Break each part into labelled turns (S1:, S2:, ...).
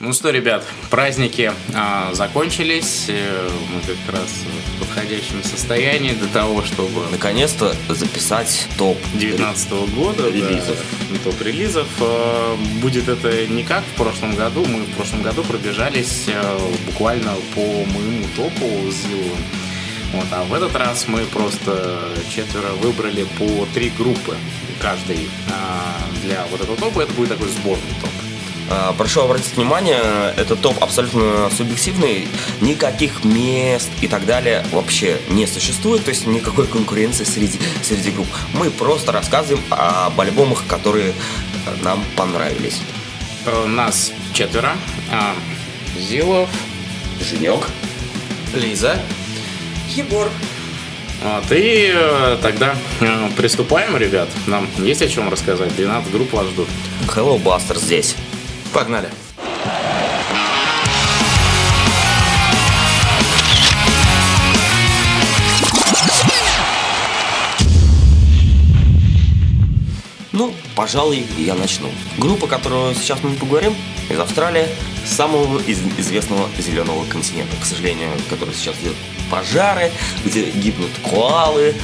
S1: Ну что, ребят, праздники а, закончились. Э, мы как раз в подходящем состоянии для того, чтобы...
S2: Наконец-то записать топ
S1: 19 года.
S2: Релизов.
S1: Да, топ релизов. А, будет это не как в прошлом году. Мы в прошлом году пробежались а, буквально по моему топу с Зиловым. Вот, а в этот раз мы просто четверо выбрали по три группы каждый а, для вот этого топа. Это будет такой сборный топ.
S2: А, прошу обратить внимание, этот топ абсолютно субъективный, никаких мест и так далее вообще не существует, то есть никакой конкуренции среди, среди групп. Мы просто рассказываем об альбомах, которые нам понравились.
S1: Э, нас четверо. А, Зилов,
S2: Женек,
S3: Лиза, Егор.
S1: Вот, и э, тогда э, приступаем, ребят. Нам есть о чем рассказать. 12 групп вас ждут.
S2: Hello Buster здесь.
S3: Погнали.
S2: Ну, пожалуй, я начну. Группа, которую сейчас мы поговорим, из Австралии, самого из- известного зеленого континента, к сожалению, который сейчас идет пожары, где гибнут коалы,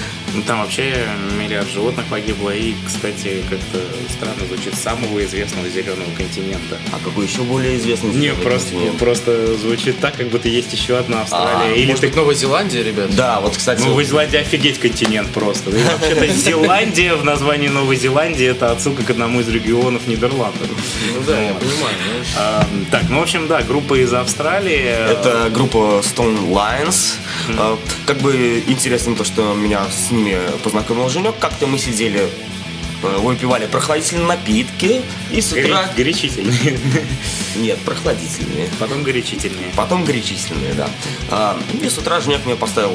S1: Там вообще миллиард животных погибло. И, кстати, как-то странно звучит самого известного зеленого континента.
S2: а какой еще более известный
S1: Не, просто,
S2: континент?
S1: просто звучит так, как будто есть еще одна Австралия.
S2: А,
S1: Или
S3: Может
S1: ты
S3: быть, Новая Зеландия, ребят?
S2: Да, вот, кстати,
S1: Ну, Новая Зеландия офигеть континент просто. Да и вообще-то Зеландия в названии Новой Зеландии это отсылка к одному из регионов Нидерландов.
S3: Ну да, я понимаю.
S1: А, так, ну, в общем, да, группа из Австралии.
S2: Это группа Stone Lions. А, Как бы интересно то, что меня с ними познакомил Женек. Как-то мы сидели, э, выпивали прохладительные напитки, и с утра...
S1: горячительные.
S2: Нет, прохладительные.
S1: Потом горячительные.
S2: Потом горячительные, да. А, И с утра Женек мне поставил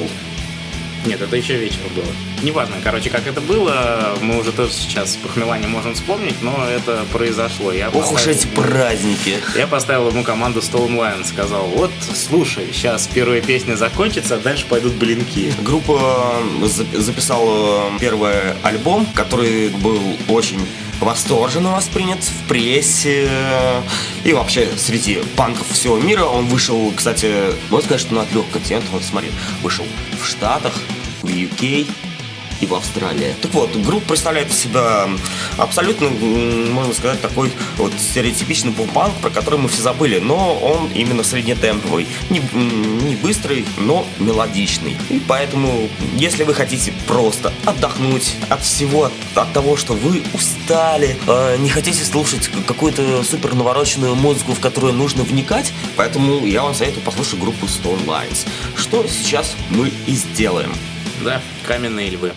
S1: Нет, это еще вечер было. Неважно, короче, как это было, мы уже тоже сейчас по хмеланию можем вспомнить, но это произошло. Я
S2: Ох уж эти праздники.
S1: Я поставил ему команду Stone Lion, сказал, вот, слушай, сейчас первая песня закончится, а дальше пойдут блинки.
S2: Группа зап- записала первый альбом, который был очень восторженно воспринят в прессе и вообще среди панков всего мира. Он вышел, кстати, можно сказать, что на трех континентах. Вот смотри, вышел в Штатах, в UK и в Австралии. Так вот, группа представляет из себя абсолютно, можно сказать, такой вот стереотипичный поп-панк, про который мы все забыли, но он именно среднетемповый, не, не быстрый, но мелодичный. И поэтому, если вы хотите просто отдохнуть от всего, от, от того, что вы устали, э, не хотите слушать какую-то супер навороченную музыку, в которую нужно вникать, поэтому я вам советую послушать группу Stone Lines, что сейчас мы и сделаем.
S1: Да, каменные львы.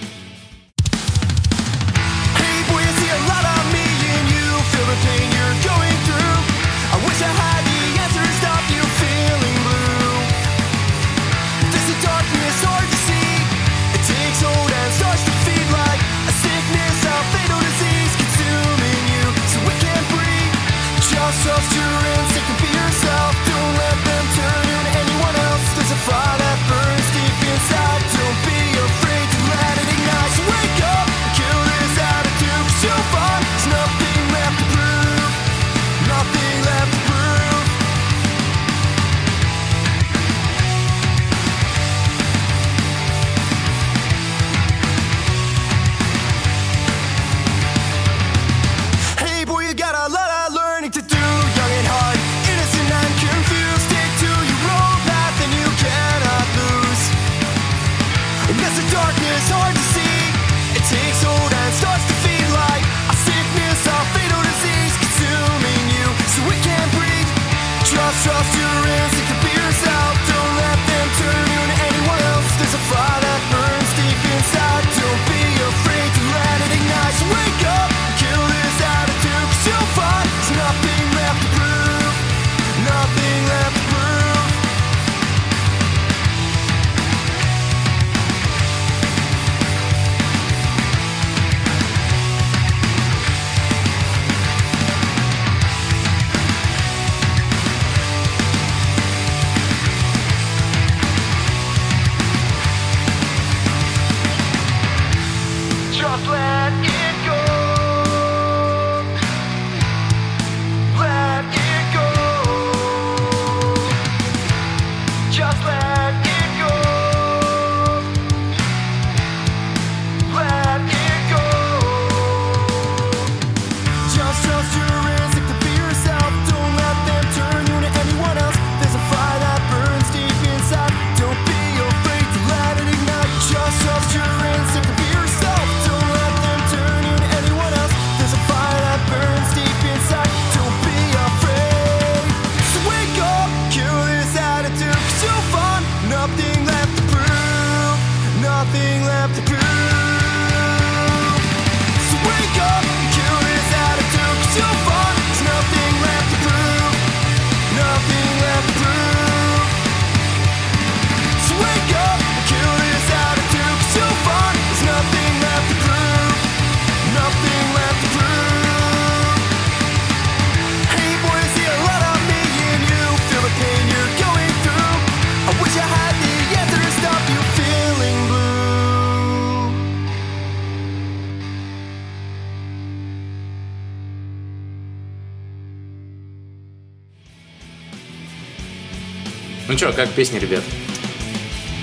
S1: Что, как песни, ребят?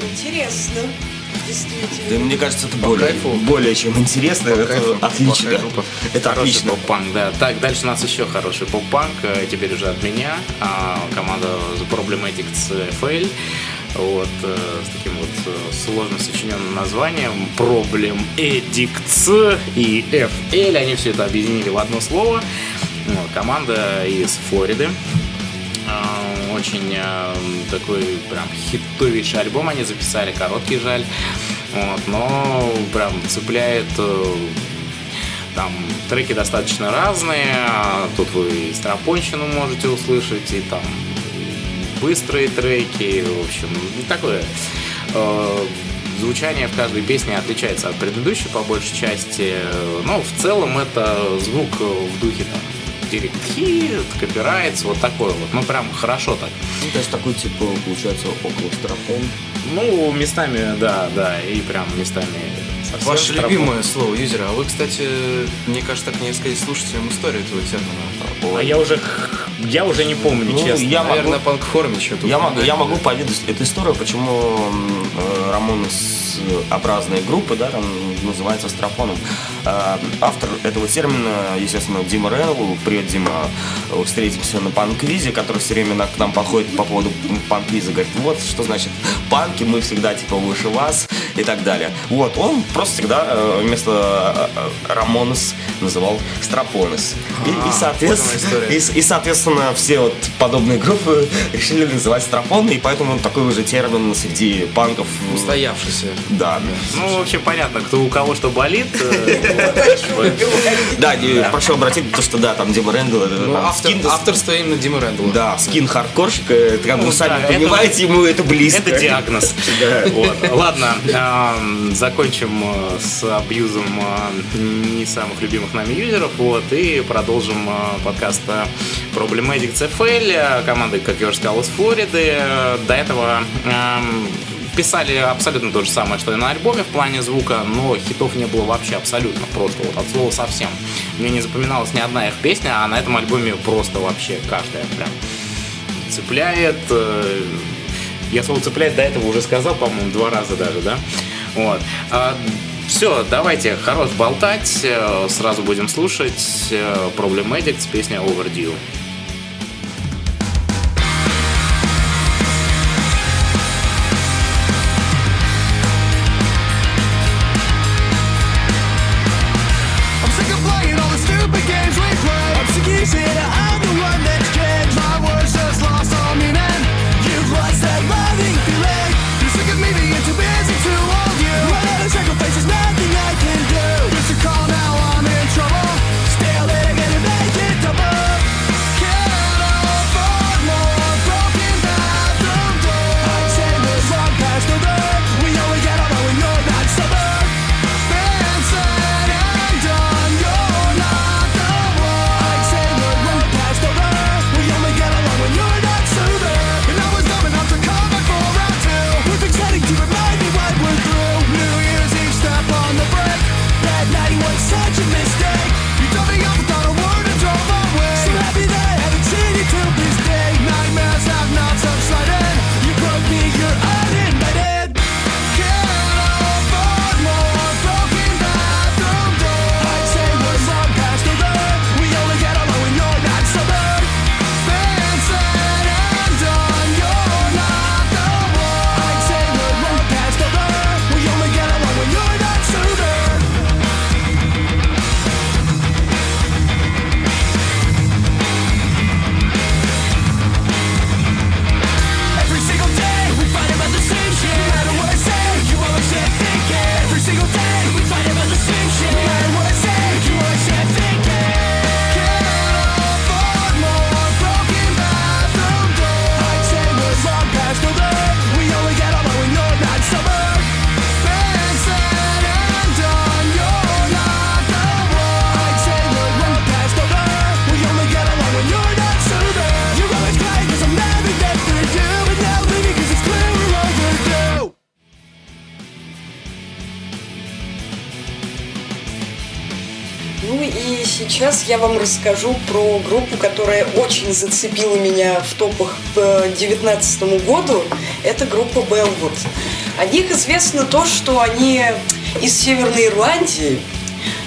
S4: Интересно.
S2: Да, мне кажется, это более,
S3: кайфу.
S2: более чем интересно. Это
S3: кайфу.
S2: отлично. Это
S1: Хороший
S2: отлично.
S1: поп-панк, да. Так, дальше у нас еще хороший поп-панк. э, Теперь уже от меня. А, Команда The Problematics FL. Вот, э, с таким вот э, сложно сочиненным названием Problem Addicts и FL. Они все это объединили в одно слово. Команда из Флориды. Очень э, такой прям хитовейший альбом они записали, короткий жаль. Вот, но прям цепляет э, там треки достаточно разные. а Тут вы и стропонщину можете услышать, и там быстрые треки. В общем, такое э, звучание в каждой песне отличается от предыдущей по большей части. Но в целом это звук в духе там Hit, Copyrights, вот такой вот. Ну, прям хорошо так.
S2: Ну, то есть такой, типа, получается, около стропон.
S1: Ну, местами, да, да, и прям местами совсем
S3: Ваше
S1: стропон.
S3: любимое слово юзера. А вы, кстати, мне кажется, так не сказать слушателям историю этого термина.
S1: А я уже, я уже не помню,
S2: Ну,
S1: честно.
S2: я могу-
S3: Наверное, панк форме что-то.
S2: Я могу, я могу поведать эту историю, почему м, э, Рамонес-образные группы, да, там называется стропоном. Э, Автор этого термина, естественно, Дима Ренвелл. Привет, Дима. Э, Встретимся на панк-квизе, который все время к нам подходит по поводу панк-квиза. Говорит, вот что значит панки, мы всегда типа выше вас и так далее. Вот, он просто всегда э, вместо э, э, Рамонес называл Стропонес. И, и,
S3: вот
S2: соответственно, и, и, соответственно, все вот подобные группы решили называть стропоны, и поэтому такой уже термин среди панков. э,
S3: Устоявшийся.
S2: Да.
S1: Ну, вообще понятно, кто у кого что болит. э.
S2: Да, прошу обратить, то, что да, там Дима Рэндалл, это
S3: Ну, авторство именно Димы Рэндалла.
S2: да, скин хардкорщика, это как
S1: Ну,
S2: вы сами понимаете, ему это близко.
S1: Это диагноз. Ладно, эм, закончим э, с абьюзом э, не самых любимых нами юзеров, вот, и продолжим э, подкаст э, Problematic CFL, команды, как я уже сказал, из Флориды. До этого эм, писали абсолютно то же самое, что и на альбоме в плане звука, но хитов не было вообще абсолютно, просто вот от слова совсем. Мне не запоминалась ни одна их песня, а на этом альбоме просто вообще каждая прям цепляет. э, Я слово цепляет до этого уже сказал, по-моему, два раза даже, да? Вот. все, давайте, хорош болтать. э, Сразу будем слушать э, Problem Addicts, песня Overdue.
S4: Я вам расскажу про группу, которая очень зацепила меня в топах к 2019 году. Это группа Белвуд. О них известно то, что они из Северной Ирландии,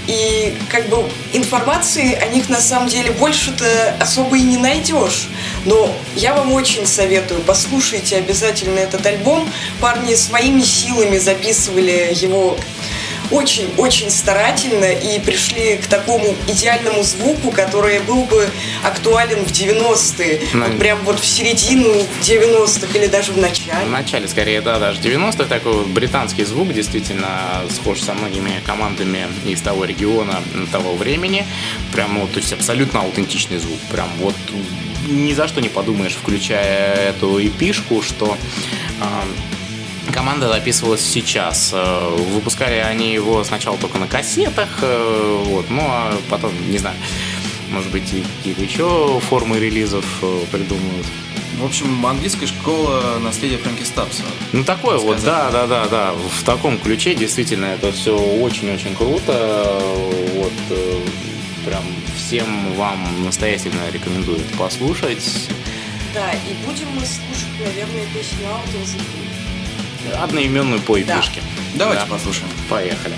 S4: и как бы информации о них на самом деле больше-то особо и не найдешь. Но я вам очень советую, послушайте обязательно этот альбом. Парни своими силами записывали его очень-очень старательно и пришли к такому идеальному звуку, который был бы актуален в 90-е.
S1: Ну,
S4: Вот прям вот в середину 90-х или даже в
S1: В
S4: начале.
S1: начале, скорее, да, даже 90-х такой вот британский звук действительно схож со многими командами из того региона, того времени. Прям, ну, то есть абсолютно аутентичный звук. Прям вот ни за что не подумаешь, включая эту эпишку, что а, Команда записывалась сейчас. Э, Выпускали они его сначала только на кассетах, э, вот, ну а потом, не знаю, может быть, и какие-то еще формы релизов э, придумают.
S3: В общем, английская школа наследия Фрэнки Стапса.
S1: Ну такое вот, да, да, да, да. В таком ключе действительно это все очень-очень круто. Вот прям всем вам настоятельно рекомендую послушать.
S4: Да, и будем мы слушать, наверное, песню Out of the Blue.
S1: Одноименную по эпишке.
S3: Давайте
S1: Да.
S3: послушаем.
S1: Поехали.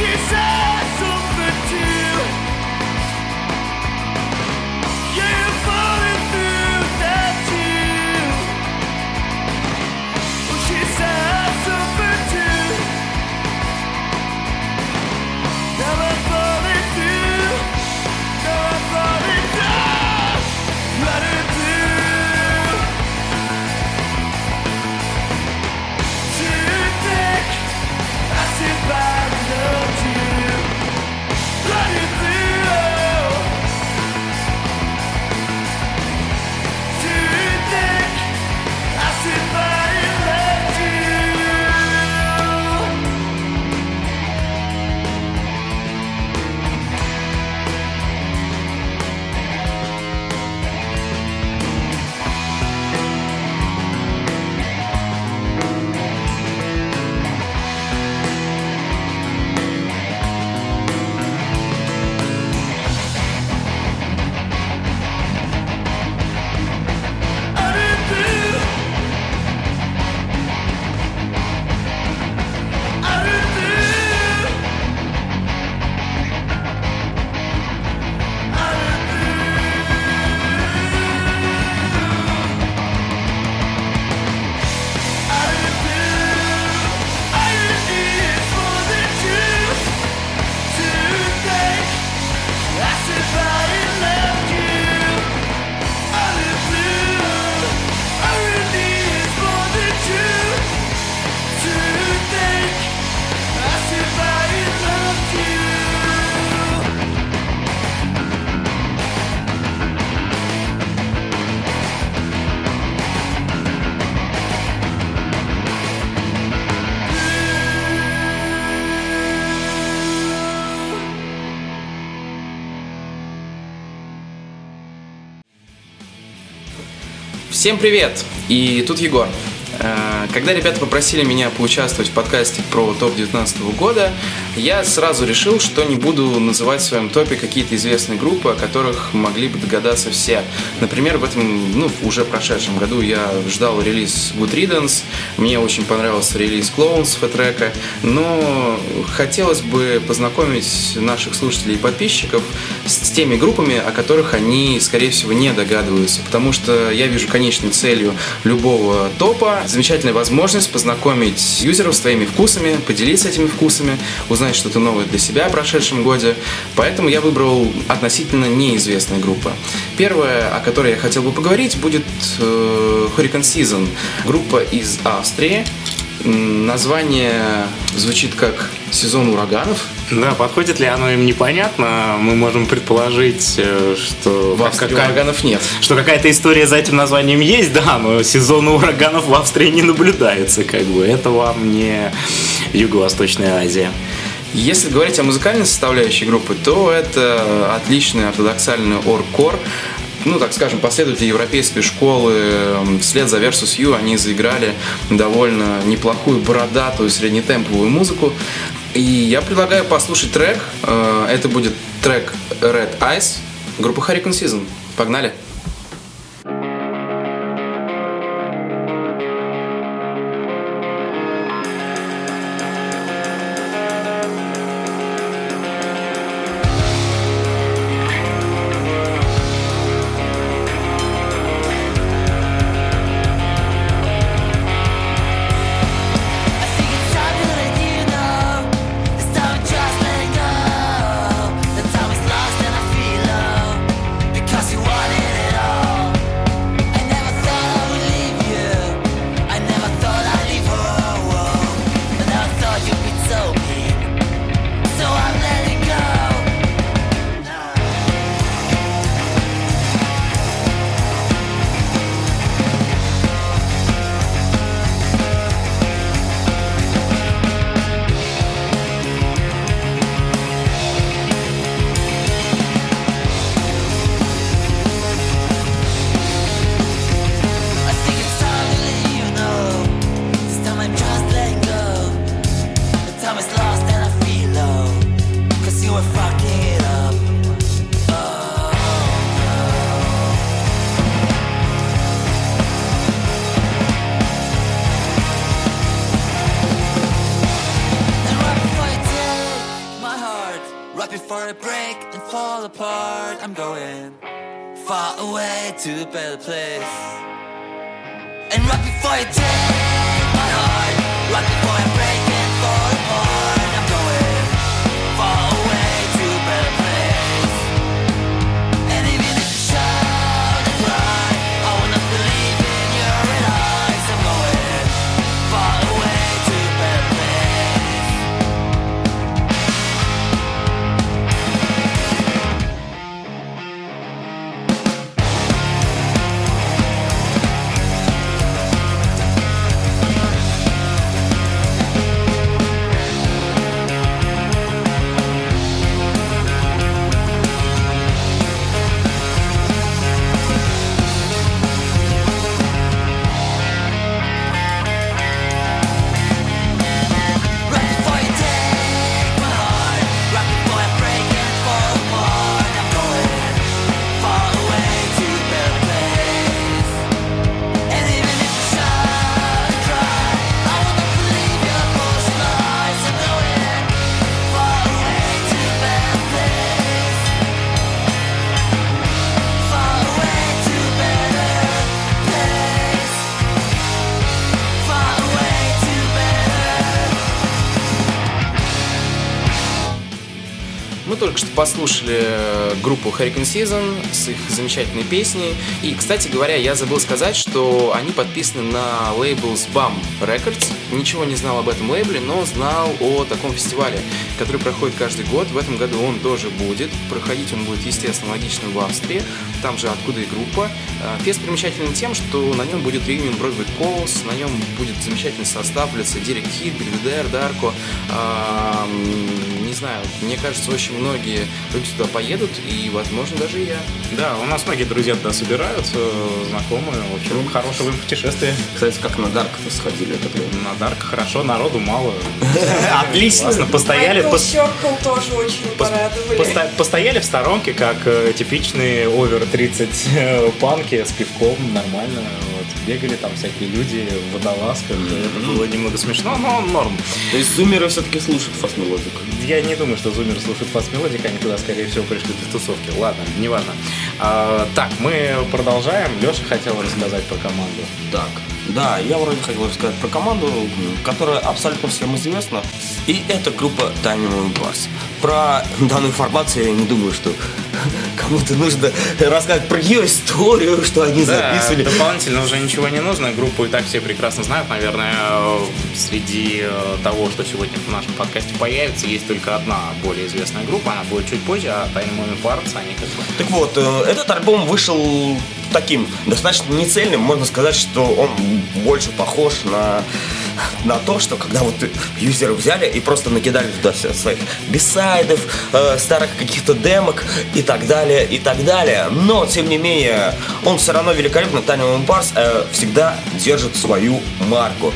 S5: she said.
S3: Всем привет! И тут Егор. Э, Когда ребята попросили меня поучаствовать в подкасте про топ 19 года, я сразу решил, что не буду называть в своем топе какие-то известные группы, о которых могли бы догадаться все. Например, в этом, ну, уже прошедшем году я ждал релиз Good Riddance, мне очень понравился релиз Clones Фэтрека, но хотелось бы познакомить наших слушателей и подписчиков с теми группами, о которых они, скорее всего, не догадываются, потому что я вижу конечной целью любого топа замечательная возможность познакомить юзеров с твоими вкусами, поделиться этими вкусами, узнать что-то новое для себя в прошедшем годе. Поэтому я выбрал относительно неизвестные группы. Первая, о которой я хотел бы поговорить, будет э, Hurricane Season. Группа из Австрии. Название звучит как «Сезон ураганов».
S1: Да, подходит ли оно им непонятно. Мы можем предположить, э, что,
S3: В Австрии
S1: какая-
S3: ураганов нет.
S1: что какая-то история за этим названием есть, да, но сезона ураганов в Австрии не наблюдается, как бы. Это вам не Юго-Восточная Азия.
S3: Если говорить о музыкальной составляющей группы, то это отличный ортодоксальный оргкор. Ну, так скажем, последователи европейской школы м, вслед за Versus You они заиграли довольно неплохую бородатую среднетемповую музыку. И я предлагаю послушать трек. Э, Это будет трек Red Eyes группы Hurricane Season. Погнали!
S6: I to a better place. And right before you take
S3: послушали э, группу Hurricane Season с их замечательной песней. И, кстати говоря, я забыл сказать, что они подписаны на лейбл Spam Records. Ничего не знал об этом лейбле, но знал о таком фестивале, который проходит каждый год. В этом году он тоже будет. Проходить он будет, естественно, логично в Австрии. Там же откуда и группа. Э, Фест примечателен тем, что на нем будет реюнион Broadway Calls, на нем будет замечательный состав, лица Дерек Хит, Бельведер, Дарко, не знаю, мне кажется, очень многие люди туда поедут, и, возможно, даже и я.
S1: Да, у нас многие друзья туда собираются, знакомые. В общем, хорошего им путешествия.
S2: Кстати, как на Дарк-то сходили это время.
S1: На Дарк хорошо, народу мало.
S2: Отлично.
S1: Постояли,
S4: тоже очень
S1: постояли в сторонке, как э, типичные овер 30 э, панки с пивком, нормально. Бегали там всякие люди в водолазках. Это было немного смешно, но норм.
S2: То есть зумеры все-таки слушают fast melodic.
S1: Я не думаю, что зумеры слушают fast melodic, они туда, скорее всего, пришли для тусовки. Ладно, неважно. А, так, мы продолжаем. Леша хотел рассказать про команду.
S2: Так, да, я вроде хотел рассказать про команду, которая абсолютно всем известна. И это группа Dynamo Bars. Про данную информацию я не думаю, что кому-то нужно рассказать про ее историю, что они
S1: Да,
S2: записывали.
S1: дополнительно уже ничего не нужно. Группу и так все прекрасно знают. Наверное, э, среди э, того, что сегодня в нашем подкасте появится, есть только одна более известная группа. Она будет чуть позже, а Tiny Moving Parts, они как бы...
S2: Так вот, э, этот альбом вышел таким, достаточно нецельным. Можно сказать, что он больше похож на, на то, что когда вот юзеры взяли и просто накидали туда своих бисайдов, э, старых каких-то демок и так далее, и так далее. Но, тем не менее, он все равно великолепно. Moving Parts э, всегда держит свою марку.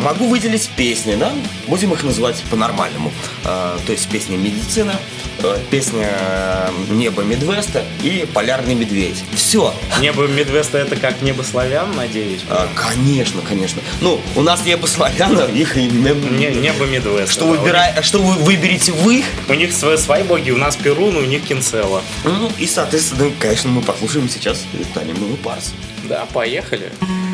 S2: Могу выделить песни, да? Будем их называть по-нормальному. Э, то есть песня «Медицина», э, песня э, «Небо Медвеста» и «Полярный медведь». Все.
S1: Небо Медвеста это как небо славян, надеюсь.
S2: конечно, конечно. Ну, у нас небо славяна, их и не-
S1: Не- небо Медвеста.
S2: Что,
S1: да.
S2: выбира... что вы выберете вы,
S1: У них свои, свои боги, у нас Перун, у них Кинцела.
S2: ну, и, соответственно, конечно, мы послушаем сейчас Таня Милый Парс.
S1: Да, поехали.
S7: I'm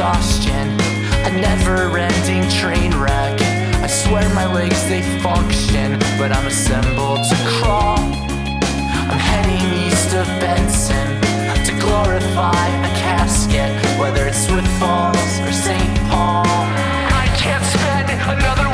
S7: exhaustion, a never ending train wreck. I swear my legs they function, but I'm assembled to crawl. I'm heading east of Benson to glorify a casket, whether it's Swift Falls or St. Paul. I can't spend another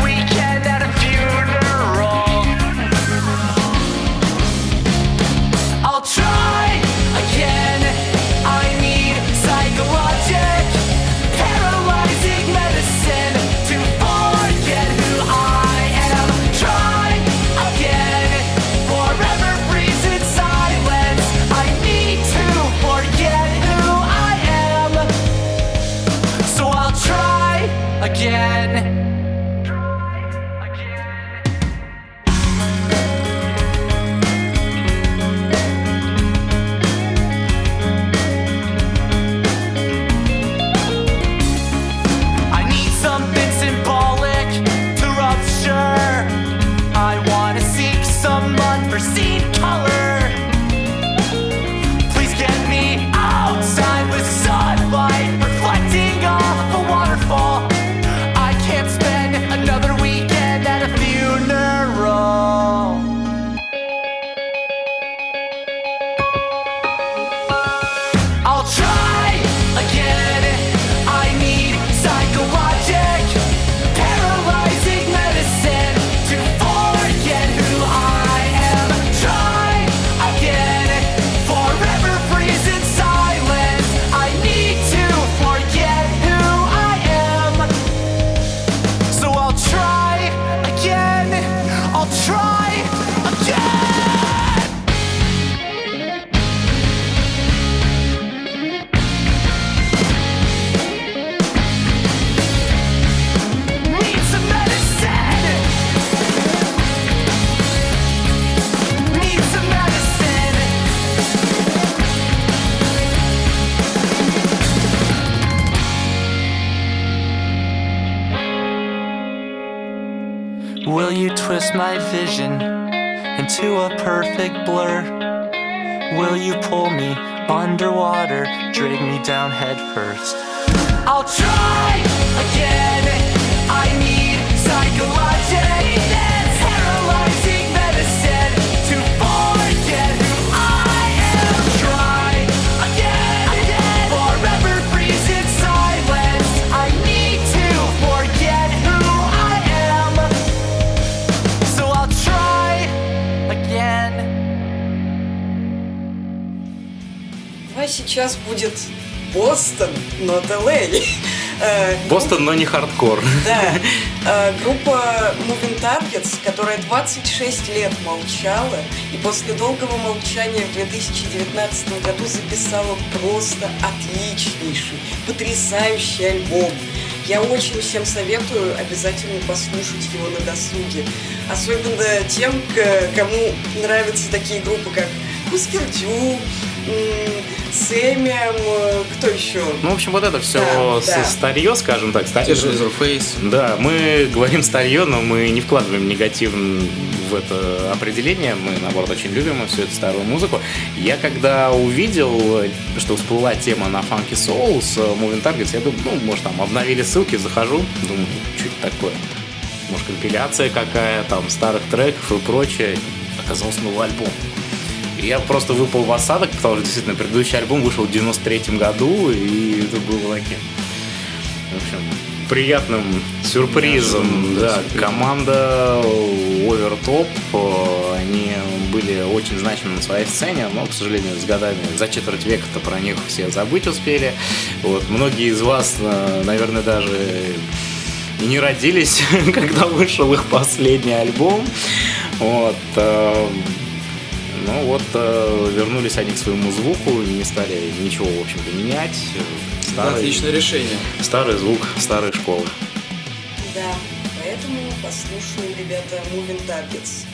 S7: me underwater, drag me down head first? I'll try again. I need psychologic,
S8: сейчас будет Бостон, not LA. Э,
S1: Бостон, но не хардкор.
S8: Да, Э, группа Moving Targets, которая 26 лет молчала, и после долгого молчания в 2019 году записала просто отличнейший, потрясающий альбом. Я очень всем советую обязательно послушать его на досуге. Особенно тем, кому нравятся такие группы, как Husker Du, м, Сэмиам, э, кто еще?
S1: Ну, в общем, вот это все
S8: Да, да.
S1: старье, скажем так. Ста-
S3: Те же Leatherface.
S1: Да, мы говорим старье, но мы не вкладываем негатив в это определение. Мы, наоборот, очень любим всю эту старую музыку. Я когда увидел, что всплыла тема на Funky Soul с Moving Targets, я думаю, ну, может, там обновили ссылки, захожу, думаю, что это такое? Может, компиляция какая, там, старых треков и прочее. Оказался новый альбом. Я просто выпал в осадок, потому что действительно предыдущий альбом вышел в 93 году, и это было таким, в общем, приятным сюрпризом.
S3: Да,
S1: Да,
S3: сюрпризом.
S1: команда Ovертop, э, они были очень значимы на своей сцене, но, к сожалению, с годами за четверть века-то про них все забыть успели. Вот, многие из вас, э, наверное, даже и не родились, когда вышел их последний альбом. Вот. Э, Ну вот, э, вернулись они к своему звуку, не стали ничего, в общем-то, менять. Старый,
S3: Отличное решение.
S1: старый звук старой школы.
S8: Да, поэтому послушаем, ребята, Moving Targets.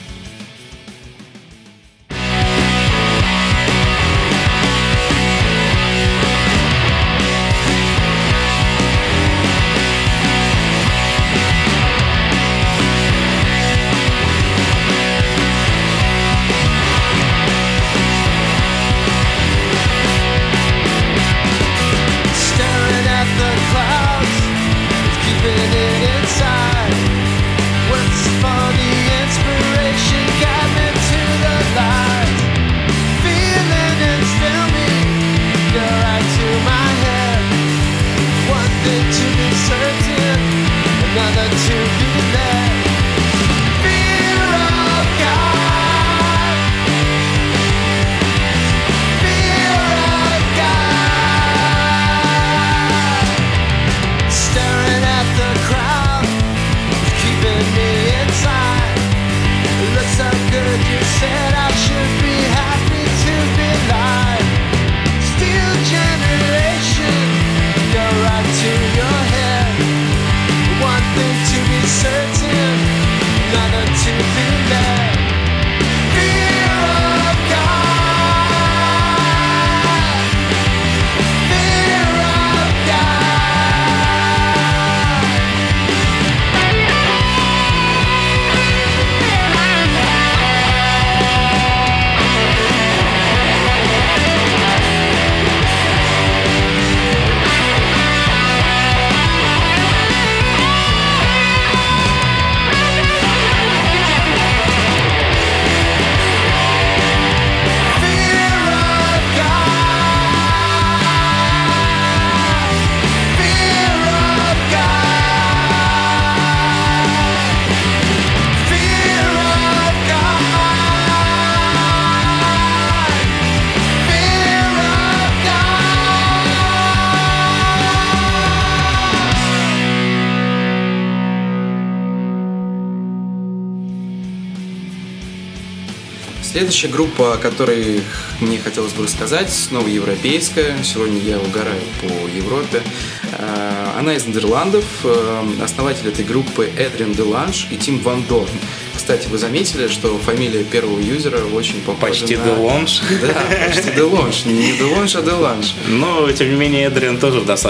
S3: Следующая группа, о которой мне хотелось бы рассказать, снова европейская. Сегодня я угораю по Европе. Э, Она из Нидерландов. Э, Основатель этой группы Эдриан Деланж и Тим Ван Дорн. Кстати, вы заметили, что фамилия первого юзера очень похожа
S1: Почти
S3: на...
S1: Делонж.
S3: Да, почти Делонж. Не Делонж, а Деланж.
S1: Но, тем не менее, Эдриан тоже в достаточно